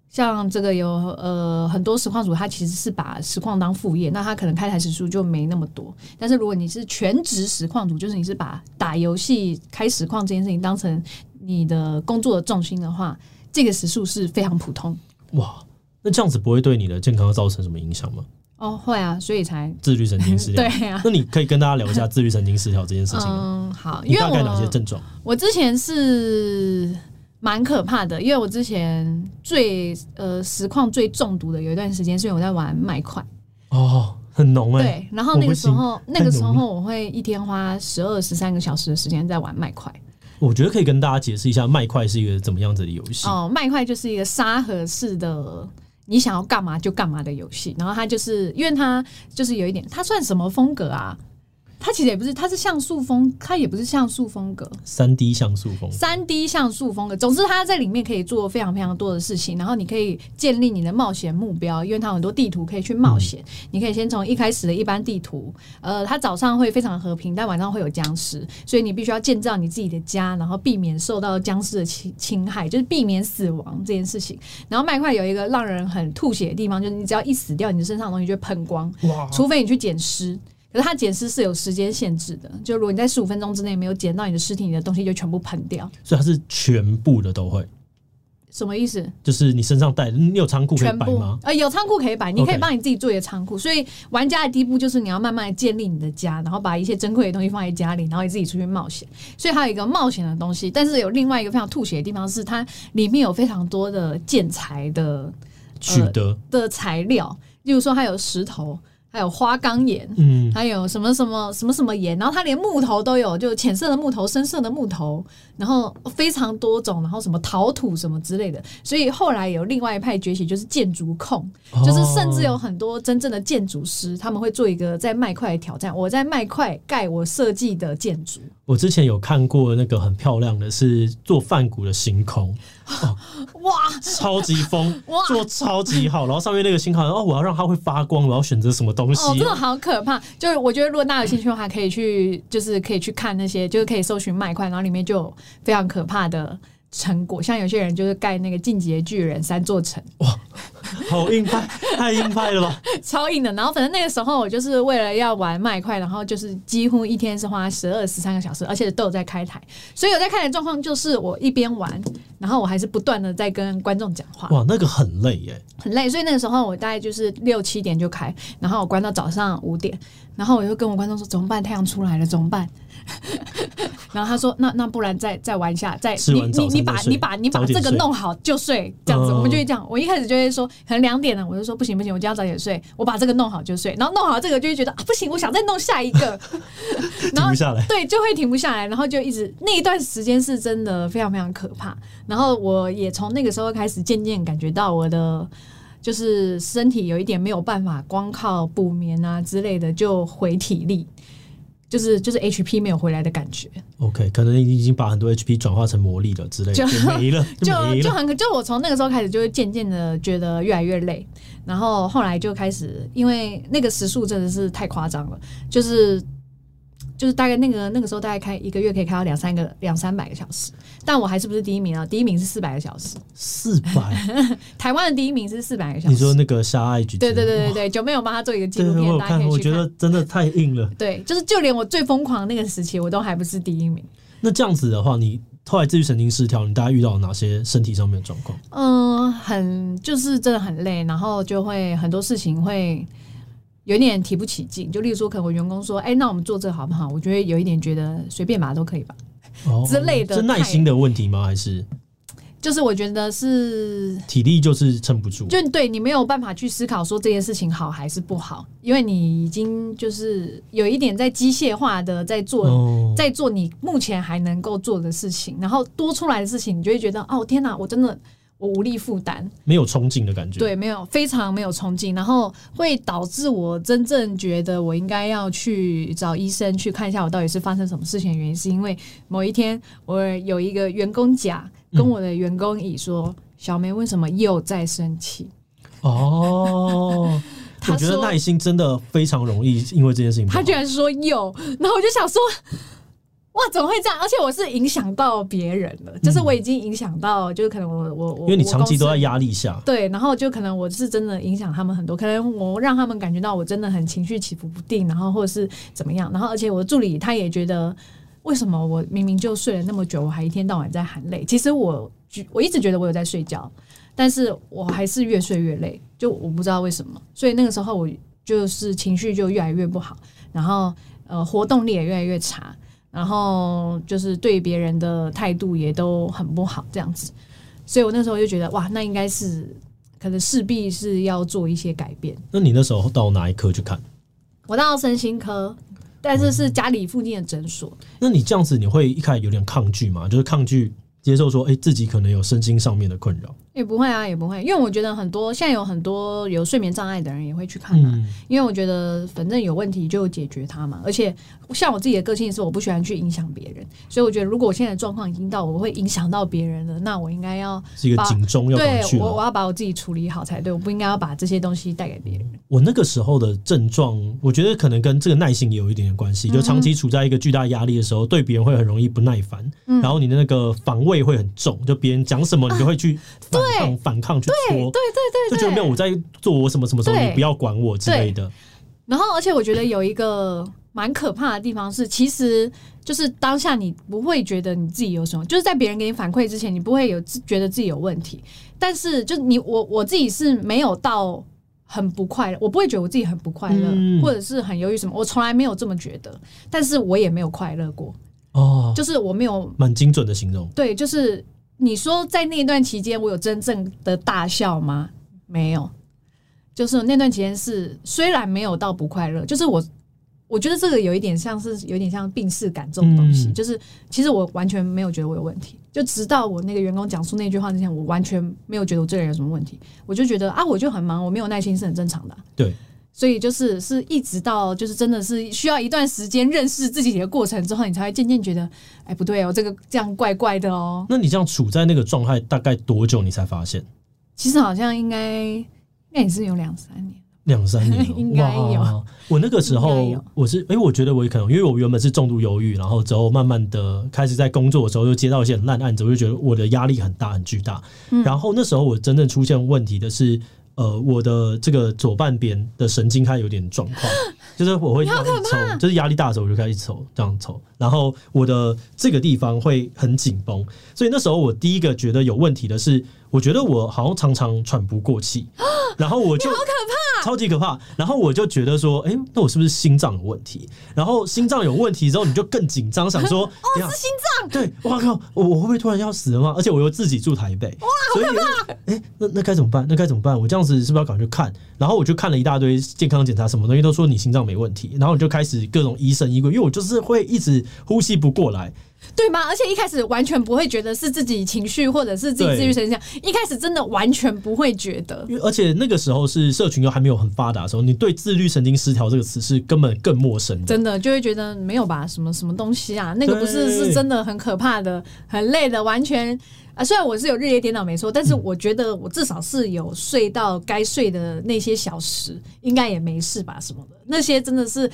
像这个有呃很多实况组，他其实是把实况当副业，那他可能开台时数就没那么多。但是如果你是全职实况组，就是你是把打游戏开实况这件事情当成你的工作的重心的话，这个时数是非常普通。哇。那这样子不会对你的健康造成什么影响吗？哦，会啊，所以才 自律神经失调。对啊，那你可以跟大家聊一下自律神经失调这件事情。嗯，好，因为大概哪些症状？我之前是蛮可怕的，因为我之前最呃实况最中毒的有一段时间，是因为我在玩麦块。哦，很浓哎、欸。对，然后那个时候那个时候我会一天花十二十三个小时的时间在玩麦块。我觉得可以跟大家解释一下麦块是一个怎么样子的游戏。哦，麦块就是一个沙盒式的。你想要干嘛就干嘛的游戏，然后他就是因为他就是有一点，他算什么风格啊？它其实也不是，它是像素风，它也不是像素风格，三 D 像素风，三 D 像素风格。总之，它在里面可以做非常非常多的事情，然后你可以建立你的冒险目标，因为它有很多地图可以去冒险。嗯、你可以先从一开始的一般地图，呃，它早上会非常和平，但晚上会有僵尸，所以你必须要建造你自己的家，然后避免受到僵尸的侵侵害，就是避免死亡这件事情。然后麦块有一个让人很吐血的地方，就是你只要一死掉，你的身上的东西就会喷光，哇！除非你去捡尸。可是它捡尸是有时间限制的，就如果你在十五分钟之内没有捡到你的尸体，你的东西就全部喷掉。所以它是全部的都会，什么意思？就是你身上带，你有仓库可以摆吗？呃，有仓库可以摆，你可以帮你自己做一个仓库。所以玩家的第一步就是你要慢慢的建立你的家，然后把一些珍贵的东西放在家里，然后你自己出去冒险。所以还有一个冒险的东西，但是有另外一个非常吐血的地方是，它里面有非常多的建材的取得、呃、的材料，例如说它有石头。还有花岗岩，嗯，还有什么什么什么什么岩，然后它连木头都有，就浅色的木头、深色的木头，然后非常多种，然后什么陶土什么之类的。所以后来有另外一派崛起，就是建筑控，就是甚至有很多真正的建筑师，他们会做一个在麦块挑战，我在麦块盖我设计的建筑。我之前有看过那个很漂亮的，是做饭谷的星空，哦、哇，超级疯，做超级好，然后上面那个星空，哦，我要让它会发光，我要选择什么东西？哦，真的好可怕！就是我觉得，如果大家有兴趣的话，可以去，就是可以去看那些，就是可以搜寻麦块，然后里面就有非常可怕的成果，像有些人就是盖那个进击的巨人三座城，哇。好硬派，太硬派了吧！超硬的。然后反正那个时候我就是为了要玩麦块，然后就是几乎一天是花十二十三个小时，而且都有在开台。所以我在开台状况就是我一边玩，然后我还是不断的在跟观众讲话。哇，那个很累耶，很累。所以那个时候我大概就是六七点就开，然后我关到早上五点，然后我就跟我观众说怎么办？太阳出来了怎么办？然后他说：“那那不然再再玩一下，再你你你把你把你把这个弄好就睡，这样子。”我们就会这样。我一开始就会说，可能两点了，我就说不行不行，我今天要早点睡。我把这个弄好就睡，然后弄好这个就会觉得啊不行，我想再弄下一个，然后。对，就会停不下来，然后就一直那一段时间是真的非常非常可怕。然后我也从那个时候开始渐渐感觉到我的就是身体有一点没有办法光靠补眠啊之类的就回体力。就是就是 HP 没有回来的感觉。OK，可能你已经把很多 HP 转化成魔力了之类的，就没了，就没了。就就很就我从那个时候开始，就会渐渐的觉得越来越累，然后后来就开始，因为那个时速真的是太夸张了，就是。就是大概那个那个时候，大概开一个月可以开到两三个两三百个小时，但我还是不是第一名啊？第一名是四百个小时，四百。台湾的第一名是四百个小时。你说那个夏爱菊？对对对对对，九妹有帮他做一个纪录片，大家可以去看。我觉得真的太硬了。对，就是就连我最疯狂那个时期，我都还不是第一名。那这样子的话，你后来自律神经失调，你大概遇到哪些身体上面的状况？嗯，很就是真的很累，然后就会很多事情会。有一点提不起劲，就例如说，可能我员工说：“哎、欸，那我们做这个好不好？”我觉得有一点觉得随便吧，都可以吧，哦、之类的。是耐心的问题吗？还是就是我觉得是体力就是撑不住，就对你没有办法去思考说这件事情好还是不好，因为你已经就是有一点在机械化的在做，哦、在做你目前还能够做的事情，然后多出来的事情，你就会觉得哦天哪，我真的。我无力负担，没有冲劲的感觉。对，没有，非常没有冲劲，然后会导致我真正觉得我应该要去找医生去看一下，我到底是发生什么事情的原因，是因为某一天我有一个员工甲跟我的员工乙说：“嗯、小梅为什么又在生气？”哦，他觉得耐心真的非常容易，因为这件事情。他居然说有，然后我就想说。哇，怎么会这样？而且我是影响到别人了，就是我已经影响到，就是可能我我我，因为你长期都在压力下，对，然后就可能我是真的影响他们很多，可能我让他们感觉到我真的很情绪起伏不定，然后或者是怎么样，然后而且我的助理他也觉得，为什么我明明就睡了那么久，我还一天到晚在喊累？其实我我一直觉得我有在睡觉，但是我还是越睡越累，就我不知道为什么，所以那个时候我就是情绪就越来越不好，然后呃活动力也越来越差。然后就是对别人的态度也都很不好，这样子，所以我那时候就觉得，哇，那应该是可能势必是要做一些改变。那你那时候到哪一科去看？我到身心科，但是是家里附近的诊所。嗯。那你这样子，你会一开始有点抗拒吗？就是抗拒接受说，哎，自己可能有身心上面的困扰。也不会啊，也不会，因为我觉得很多现在有很多有睡眠障碍的人也会去看嘛，嗯、因为我觉得反正有问题就解决它嘛。而且像我自己的个性是，我不喜欢去影响别人，所以我觉得如果我现在的状况已经到我会影响到别人了，那我应该要是一个警钟要对我，我要把我自己处理好才对，我不应该要把这些东西带给别人。我那个时候的症状，我觉得可能跟这个耐性也有一点点关系，就长期处在一个巨大压力的时候，对别人会很容易不耐烦，嗯、然后你的那个防卫会很重，就别人讲什么你就会去反抗、啊、反抗。对对对对，就觉得没有我在做我什么什么时候，你不要管我之类的。然后，而且我觉得有一个蛮可怕的地方是，其实就是当下你不会觉得你自己有什么，就是在别人给你反馈之前，你不会有觉得自己有问题。但是，就你我我自己是没有到很不快乐，我不会觉得我自己很不快乐，嗯、或者是很忧郁什么，我从来没有这么觉得。但是我也没有快乐过哦，就是我没有蛮精准的形容。对，就是你说在那段期间，我有真正的大笑吗？没有，就是那段期间是虽然没有到不快乐，就是我。我觉得这个有一点像是有点像病逝感这种东西，嗯、就是其实我完全没有觉得我有问题，就直到我那个员工讲出那句话之前，我完全没有觉得我这个人有什么问题，我就觉得啊，我就很忙，我没有耐心是很正常的、啊。对，所以就是是一直到就是真的是需要一段时间认识自己的过程之后，你才会渐渐觉得，哎，不对哦，这个这样怪怪的哦。那你这样处在那个状态大概多久，你才发现？其实好像应该那也是有两三年。两三年 应该有。我那个时候我是，哎，我觉得我也可能，因为我原本是重度忧郁，然后之后慢慢的开始在工作的时候又接到一些烂案子，我就觉得我的压力很大很巨大。然后那时候我真正出现问题的是，呃，我的这个左半边的神经它有点状况，就是我会开始抽，就是压力大的时候我就开始抽，这样抽，然后我的这个地方会很紧绷，所以那时候我第一个觉得有问题的是，我觉得我好像常常喘不过气，然后我就好可怕。超级可怕，然后我就觉得说，哎、欸，那我是不是心脏有问题？然后心脏有问题之后，你就更紧张，想说，哦，是心脏，对，哇靠，我我会不会突然要死了吗？而且我又自己住台北，哇，好可怕！哎、欸，那那该怎么办？那该怎么办？我这样子是不是要赶快去看？然后我就看了一大堆健康检查，什么东西都说你心脏没问题，然后我就开始各种疑神疑鬼，因为我就是会一直呼吸不过来。对吗？而且一开始完全不会觉得是自己情绪或者是自己自律神经，一开始真的完全不会觉得。而且那个时候是社群又还没有很发达的时候，你对自律神经失调这个词是根本更陌生的。真的就会觉得没有吧？什么什么东西啊？那个不是是真的很可怕的、很累的，完全啊。虽然我是有日夜颠倒没错，但是我觉得我至少是有睡到该睡的那些小时，应该也没事吧？什么的那些真的是。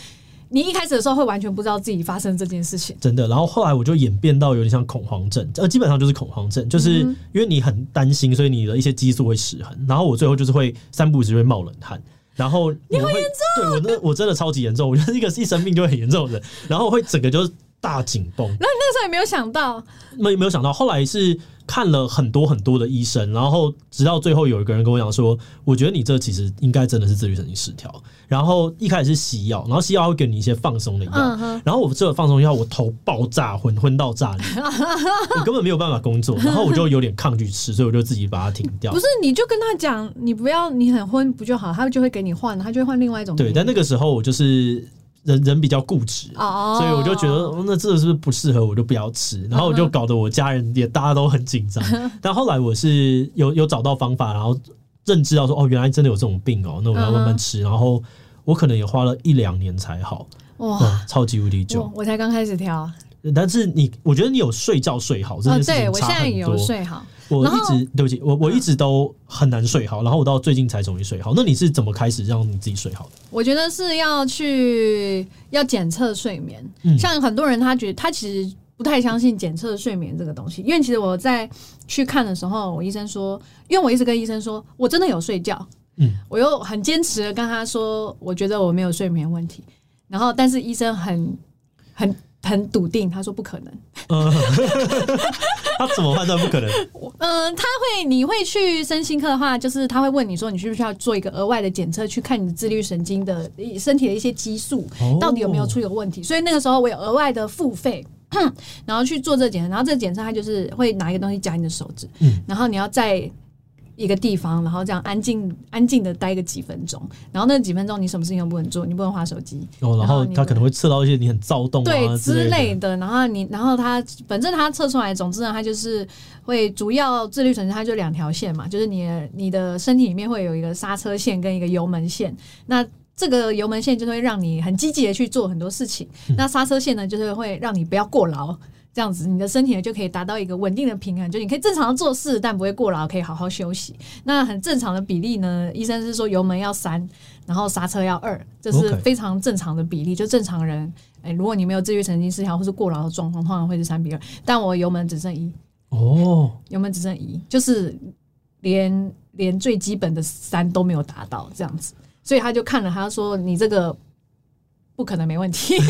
你一开始的时候会完全不知道自己发生这件事情，真的。然后后来我就演变到有点像恐慌症，呃，基本上就是恐慌症，就是因为你很担心，所以你的一些激素会失衡。然后我最后就是会三不五时会冒冷汗，然后你好严重，对我那我真的超级严重，我觉得一个是一生病就会很严重的，然后我会整个就是大紧绷。那你那时候也没有想到，没没有想到，后来是。看了很多很多的医生，然后直到最后有一个人跟我讲说：“我觉得你这其实应该真的是自律神经失调。”然后一开始是西药，然后西药会给你一些放松的药，然后我吃了放松药，我头爆炸，昏昏到炸裂，我 根本没有办法工作，然后我就有点抗拒吃，所以我就自己把它停掉。不是，你就跟他讲，你不要，你很昏不就好？他就会给你换，他就会换另外一种。对，但那个时候我就是。人人比较固执，oh. 所以我就觉得那这个是不是不适合，我就不要吃。然后我就搞得我家人也大家都很紧张。但后来我是有有找到方法，然后认知到说哦，原来真的有这种病哦，那我要慢慢吃。然后我可能也花了一两年才好，哇，超级无敌久。我才刚开始挑。但是你，我觉得你有睡觉睡好，这件事情差很多。对，我现在有睡好。我一直对不起，我我一直都很难睡好，然后我到最近才终于睡好。那你是怎么开始让你自己睡好的？我觉得是要去要检测睡眠，嗯、像很多人他觉得他其实不太相信检测睡眠这个东西，因为其实我在去看的时候，我医生说，因为我一直跟医生说我真的有睡觉，嗯，我又很坚持的跟他说，我觉得我没有睡眠问题，然后但是医生很很。很笃定，他说不可能。嗯，他怎么判断不可能？嗯，他会，你会去身心科的话，就是他会问你说，你需不需要做一个额外的检测，去看你的自律神经的身体的一些激素到底有没有出有问题。所以那个时候我有额外的付费，然后去做这个检测，然后这个检测他就是会拿一个东西夹你的手指，然后你要在。一个地方，然后这样安静安静的待个几分钟，然后那几分钟你什么事情都不能做，你不能划手机。哦，然后他可能会测到一些你很躁动啊对之类的，然后你然后他反正他测出来，总之呢，他就是会主要自律神经，它就两条线嘛，就是你你的身体里面会有一个刹车线跟一个油门线，那这个油门线就会让你很积极的去做很多事情，嗯、那刹车线呢就是会让你不要过劳。这样子，你的身体呢就可以达到一个稳定的平衡，就你可以正常的做事，但不会过劳，可以好好休息。那很正常的比例呢，医生是说油门要三，然后刹车要二，这是非常正常的比例。就正常人，哎，如果你没有自律神经失调或是过劳的状况，通常会是三比二。但我油门只剩一，哦，油门只剩一，就是连连最基本的三都没有达到，这样子。所以他就看了，他说你这个。不可能没问题，因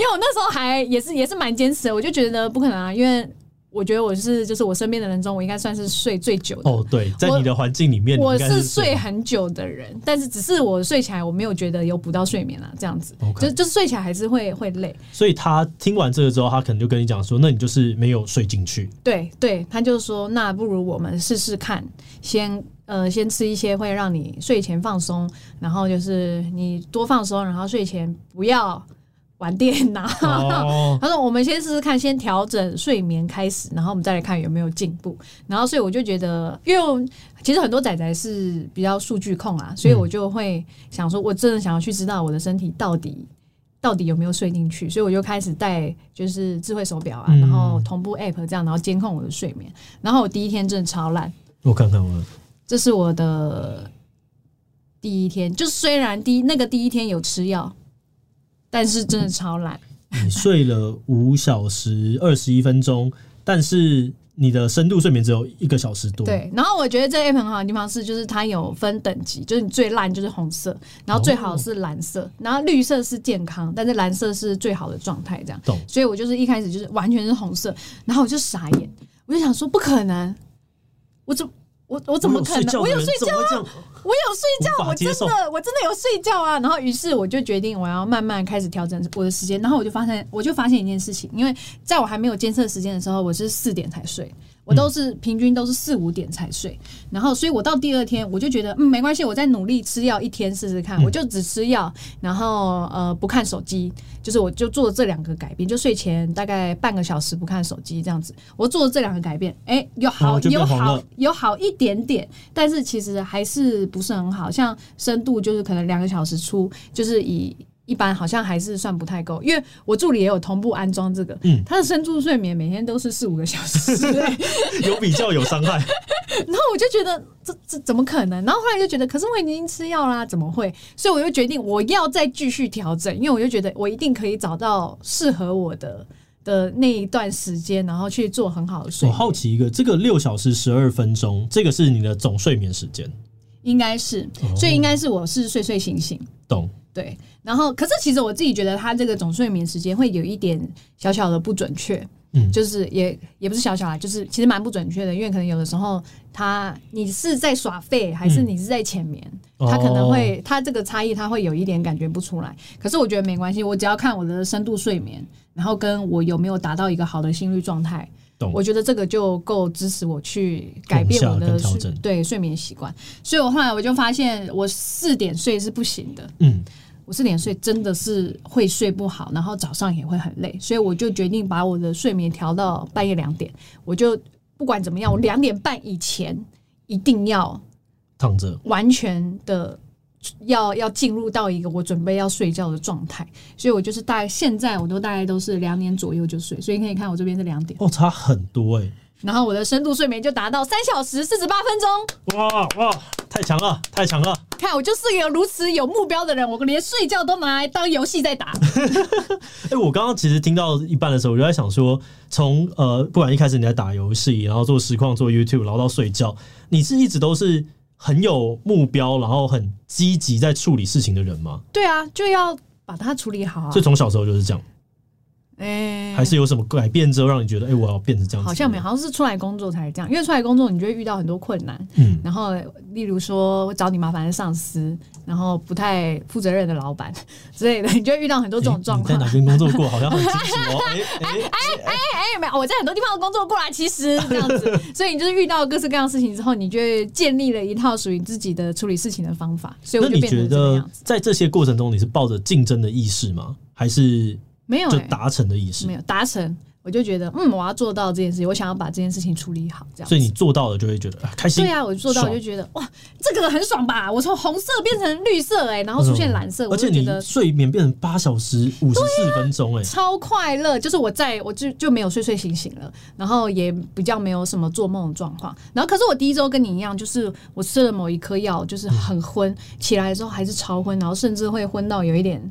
为我那时候还也是也是蛮坚持的，我就觉得不可能啊，因为。我觉得我是，就是我身边的人中，我应该算是睡最久的。哦，对，在你的环境里面我，我是睡很久的人，但是只是我睡起来，我没有觉得有补到睡眠啊，这样子，Okay. 就就是睡起来还是会会累。所以他听完这个之后，他可能就跟你讲说，那你就是没有睡进去。对对，他就说，那不如我们试试看，先呃先吃一些会让你睡前放松，然后就是你多放松，然后睡前不要。玩电脑，他说：“我们先试试看，先调整睡眠开始，然后我们再来看有没有进步。然后，所以我就觉得，因为其实很多仔仔是比较数据控啊，所以我就会想说，我真的想要去知道我的身体到底到底有没有睡进去，所以我就开始戴就是智慧手表啊，然后同步 App 这样，然后监控我的睡眠。然后我第一天真的超烂，我看看我，这是我的第一天，就虽然第一那个第一天有吃药。”但是真的超懒。你睡了五小时二十一分钟，但是你的深度睡眠只有一个小时多。对，然后我觉得这 app 很好的地方是，就是它有分等级，就是你最烂就是红色，然后最好是蓝色，然后绿色是健康，但是蓝色是最好的状态，这样。懂。所以我就是一开始就是完全是红色，然后我就傻眼，我就想说不可能，我怎我我怎么可能？我有睡觉啊。我有睡觉，我真的我真的有睡觉啊！然后于是我就决定我要慢慢开始调整我的时间。然后我就发现，我就发现一件事情，因为在我还没有监测时间的时候，我是四点才睡。我都是平均都是四五点才睡，然后所以我到第二天我就觉得嗯没关系，我再努力吃药一天试试看，我就只吃药，然后呃不看手机，就是我就做了这两个改变，就睡前大概半个小时不看手机这样子，我做了这两个改变，哎有好有好有好一点点，但是其实还是不是很好，像深度就是可能两个小时出，就是以。一般好像还是算不太够，因为我助理也有同步安装这个，嗯，他的深度睡眠每天都是四五个小时，有比较有伤害。然后我就觉得这这怎么可能？然后后来就觉得，可是我已经吃药啦，怎么会？所以我就决定我要再继续调整，因为我就觉得我一定可以找到适合我的的那一段时间，然后去做很好的睡眠。我好奇一个，这个六小时十二分钟，这个是你的总睡眠时间？应该是，所以应该是我是睡睡醒醒，懂。对，然后可是其实我自己觉得他这个总睡眠时间会有一点小小的不准确，嗯，就是也也不是小小啦，就是其实蛮不准确的，因为可能有的时候他你是在耍废还是你是在浅眠，嗯、他可能会他这个差异他会有一点感觉不出来。可是我觉得没关系，我只要看我的深度睡眠，然后跟我有没有达到一个好的心率状态，懂我觉得这个就够支持我去改变我的睡对睡眠习惯。所以我后来我就发现我四点睡是不行的，嗯。我四点睡真的是会睡不好，然后早上也会很累，所以我就决定把我的睡眠调到半夜两点。我就不管怎么样，我两点半以前一定要躺着，完全的要要进入到一个我准备要睡觉的状态。所以我就是大概现在我都大概都是两点左右就睡，所以你可以看我这边是两点哦，差很多哎、欸。然后我的深度睡眠就达到三小时四十八分钟。哇哇，太强了，太强了！看我就是一个如此有目标的人，我连睡觉都拿来当游戏在打。哎、欸，我刚刚其实听到一半的时候，我就在想说，从呃，不管一开始你在打游戏，然后做实况、做 YouTube，然后到睡觉，你是一直都是很有目标，然后很积极在处理事情的人吗？对啊，就要把它处理好啊。所以从小时候就是这样。哎、欸，还是有什么改变之后让你觉得，哎、欸，我要变成这样子？好像没有，好像是出来工作才这样。因为出来工作，你就会遇到很多困难。嗯，然后例如说找你麻烦的上司，然后不太负责任的老板之类的，你就会遇到很多这种状况。欸、在哪边工作过？好像很清楚哦。哎哎哎哎，没有，我在很多地方都工作过啦。其实这样子，所以你就是遇到各式各样的事情之后，你就会建立了一套属于自己的处理事情的方法。所以我就变成这样子。那你觉得在这些过程中，你是抱着竞争的意识吗？还是？没有、欸、就达成的意思，没有达成，我就觉得嗯，我要做到这件事情，我想要把这件事情处理好，这样。所以你做到了就会觉得开心。对啊，我做到我就觉得哇，这个很爽吧？我从红色变成绿色哎、欸，然后出现蓝色，我就觉得睡眠变成八小时五十四分钟哎、超快乐。就是我在我就就没有睡睡醒醒了，然后也比较没有什么做梦的状况。然后可是我第一周跟你一样，就是我吃了某一颗药，就是很昏，起来的时候还是超昏，然后甚至会昏到有一点。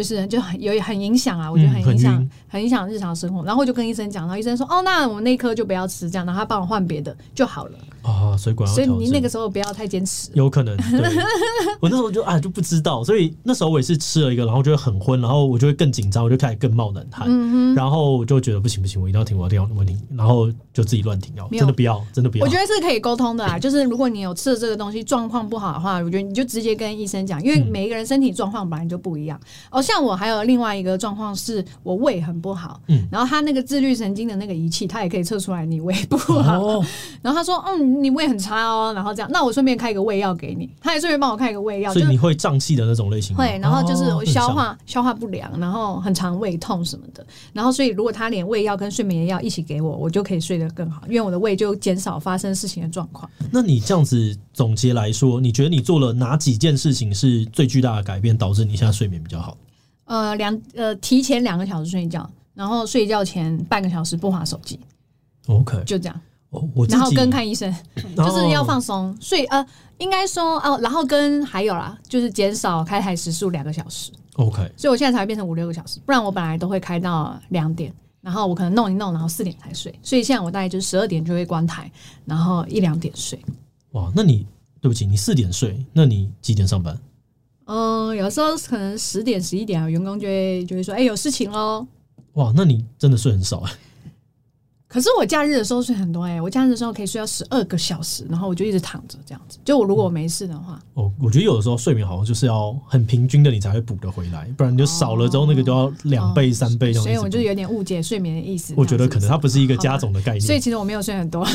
就是就很有很影响啊，我觉得很影响，嗯、很影响日常生活。然后我就跟医生讲，然后医生说，哦，那我们那一颗就不要吃，这样，然后他帮我换别的就好了。啊，水管，所以你那个时候不要太坚持。有可能，对。我那时候就啊就不知道，所以那时候我也是吃了一个，然后就会很昏，然后我就会更紧张，我就开始更冒冷汗，嗯、哼。然后我就觉得不行不行，我一定要停，我一定要停，然后就自己乱停药，真的不要，真的不要。我觉得是可以沟通的啊，就是如果你有吃了这个东西状况不好的话，我觉得你就直接跟医生讲，因为每一个人身体状况本来就不一样。哦，像我还有另外一个状况是我胃很不好，嗯，然后他那个自律神经的那个仪器，他也可以测出来你胃不好，哦、然后他说，嗯，你胃很差哦，然后这样，那我顺便开一个胃药给你，他也顺便帮我开一个胃药，所以你会胀气的那种类型，会，然后就是消化、哦、消化不良，然后很常胃痛什么的，然后所以如果他连胃药跟睡眠药一起给我，我就可以睡得更好，因为我的胃就减少发生事情的状况。那你这样子总结来说，你觉得你做了哪几件事情是最巨大的改变，导致你现在睡眠比较好？呃，两呃，提前两个小时睡觉，然后睡觉前半个小时不划手机。OK，就这样。然后跟看医生，就是要放松睡。呃，应该说哦，然后跟还有啦，就是减少开台时数两个小时。OK，所以我现在才会变成五六个小时，不然我本来都会开到两点，然后我可能弄一弄，然后四点才睡。所以现在我大概就是十二点就会关台，然后一两点睡。哇，那你对不起，你四点睡，那你几点上班？嗯，有时候可能十点十一点啊，员工就会就会说，哎，有事情喽。哇，那你真的睡很少哎。可是我假日的时候睡很多哎、欸，我假日的时候可以睡到十二个小时，然后我就一直躺着这样子。就我如果我没事的话，哦，我觉得有的时候睡眠好像就是要很平均的，你才会补得回来，不然你就少了之后那个就要两倍、三倍这样。所以我就有点误解睡眠的意思。我觉得可能它不是一个加总的概念。所以其实我没有睡很多，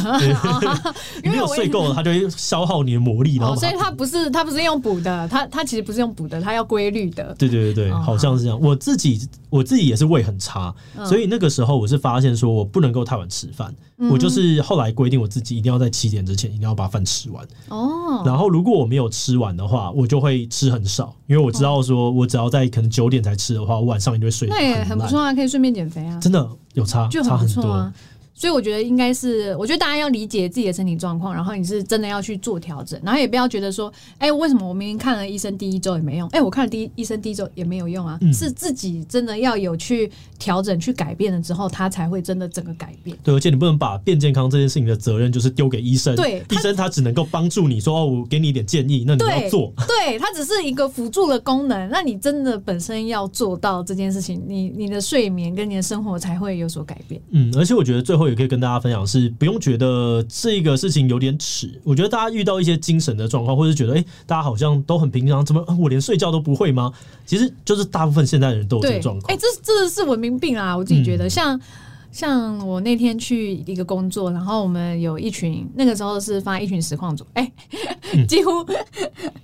因为有睡够了，它就会消耗你的魔力。然后所以它不是它不是用补的，它它其实不是用补的，它要规律的。对对对对，好像是这样。我自己我自己也是胃很差，所以那个时候我是发现说我不能够太晚吃饭。我就是后来规定我自己一定要在七点之前一定要把饭吃完哦。然后如果我没有吃完的话，我就会吃很少，因为我知道说我只要在可能九点才吃的话，我晚上一定会睡。那也很不错啊，可以顺便减肥啊。真的有差，就差很多。所以我觉得应该是，我觉得大家要理解自己的身体状况，然后你是真的要去做调整，然后也不要觉得说，哎、欸，为什么我明明看了医生第一周也没用？哎、欸，我看了第一医生第一周也没有用啊，嗯、是自己真的要有去调整、去改变了之后，他才会真的整个改变。对，而且你不能把变健康这件事情的责任就是丢给医生，对，医生他只能够帮助你说，哦，我给你一点建议，那你要做，对，他只是一个辅助的功能，那你真的本身要做到这件事情，你你的睡眠跟你的生活才会有所改变。嗯，而且我觉得最后也可以跟大家分享。是不用觉得这个事情有点耻，我觉得大家遇到一些精神的状况，或者觉得哎、欸，大家好像都很平常，怎么我连睡觉都不会吗？其实就是大部分现代人都有这个状况。哎、欸，这这是文明病啊！我自己觉得。嗯像我那天去一个工作，然后我们有一群，那个时候是发一群实况组，哎、欸，几乎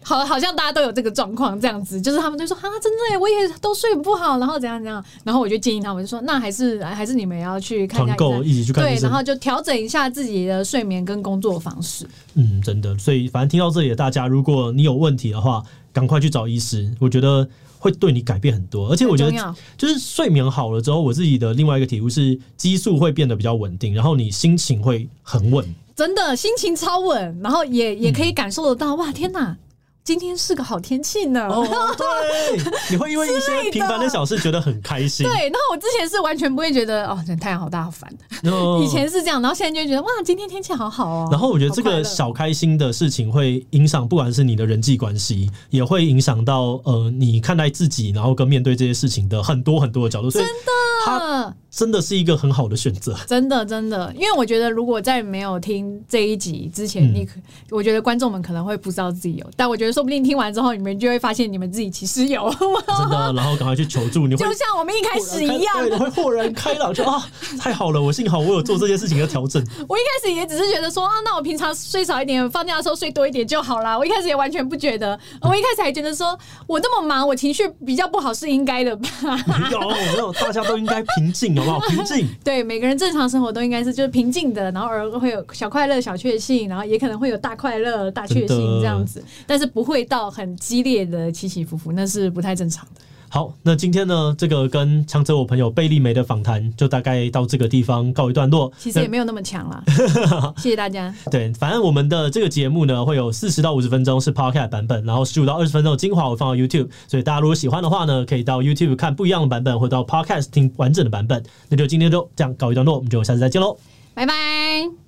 好好像大家都有这个状况，这样子，就是他们就说啊，真的耶，我也都睡不好，然后怎样怎样，然后我就建议他们就说，那还是还是你们要去看一下，一起去看，对，然后就调整一下自己的睡眠跟工作方式。嗯，真的，所以反正听到这里的大家，如果你有问题的话，赶快去找医师，我觉得。会对你改变很多，而且我觉得就是睡眠好了之后，我自己的另外一个体悟是激素会变得比较稳定，然后你心情会很稳，真的心情超稳，然后也也可以感受得到，嗯、哇，天哪！今天是个好天气呢。哦，对，你会因为 一些平凡的小事觉得很开心。对，然后我之前是完全不会觉得哦，太阳好大好烦。以前是这样，然后现在就觉得哇，今天天气好好哦。然后我觉得这个小开心的事情会影响，不管是你的人际关系，也会影响到呃你看待自己，然后跟面对这些事情的很多很多的角度。真的，它真的是一个很好的选择。真的，真的，因为我觉得如果在没有听这一集之前，你可我觉得观众们可能会不知道自己有，但我觉得。说不定听完之后，你们就会发现你们自己其实有真的，然后赶快去求助。你会 就像我们一开始一样，对，你会豁然开朗，就啊，太好了！我幸好我有做这件事情的调整。我一开始也只是觉得说啊，那我平常睡少一点，放假的时候睡多一点就好啦。我一开始也完全不觉得，我一开始还觉得说我这么忙，我情绪比较不好是应该的吧？没有，没有，大家都应该平静，好不好？平静。对，每个人正常生活都应该是就是平静的，然后偶尔会有小快乐、小确幸，然后也可能会有大快乐、大确幸这样子，但是不。不会到很激烈的起起伏伏，那是不太正常的。好，那今天呢，这个跟强者我朋友贝利梅的访谈就大概到这个地方告一段落。其实也没有那么强啦，谢谢大家。对，反正我们的这个节目呢，会有四十到五十分钟是 Podcast 版本，然后十五到二十分钟的精华我放到 YouTube，所以大家如果喜欢的话呢，可以到 YouTube 看不一样的版本，或者到 Podcast 听完整的版本。那就今天就这样告一段落，我们就下次再见喽，拜拜。